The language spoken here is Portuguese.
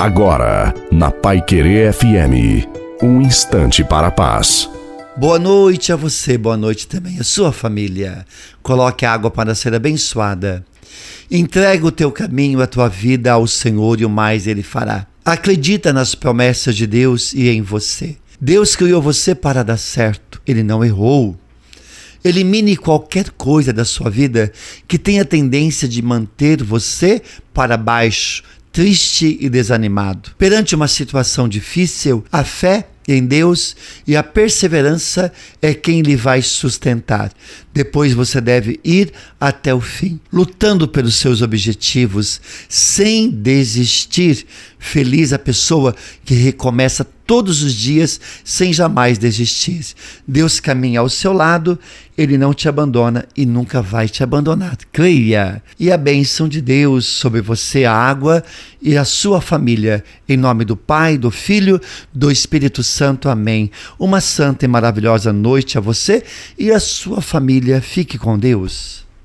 Agora, na Pai Querer FM, um instante para a paz. Boa noite a você, boa noite também à sua família. Coloque a água para ser abençoada. Entrega o teu caminho, a tua vida ao Senhor e o mais Ele fará. Acredita nas promessas de Deus e em você. Deus criou você para dar certo, Ele não errou. Elimine qualquer coisa da sua vida que tenha tendência de manter você para baixo, triste e desanimado. Perante uma situação difícil, a fé em Deus e a perseverança é quem lhe vai sustentar. Depois você deve ir até o fim, lutando pelos seus objetivos, sem desistir. Feliz a pessoa que recomeça todos os dias sem jamais desistir. Deus caminha ao seu lado, ele não te abandona e nunca vai te abandonar. Creia! E a bênção de Deus sobre você, a água e a sua família. Em nome do Pai, do Filho, do Espírito Santo. Amém. Uma santa e maravilhosa noite a você e a sua família. Fique com Deus.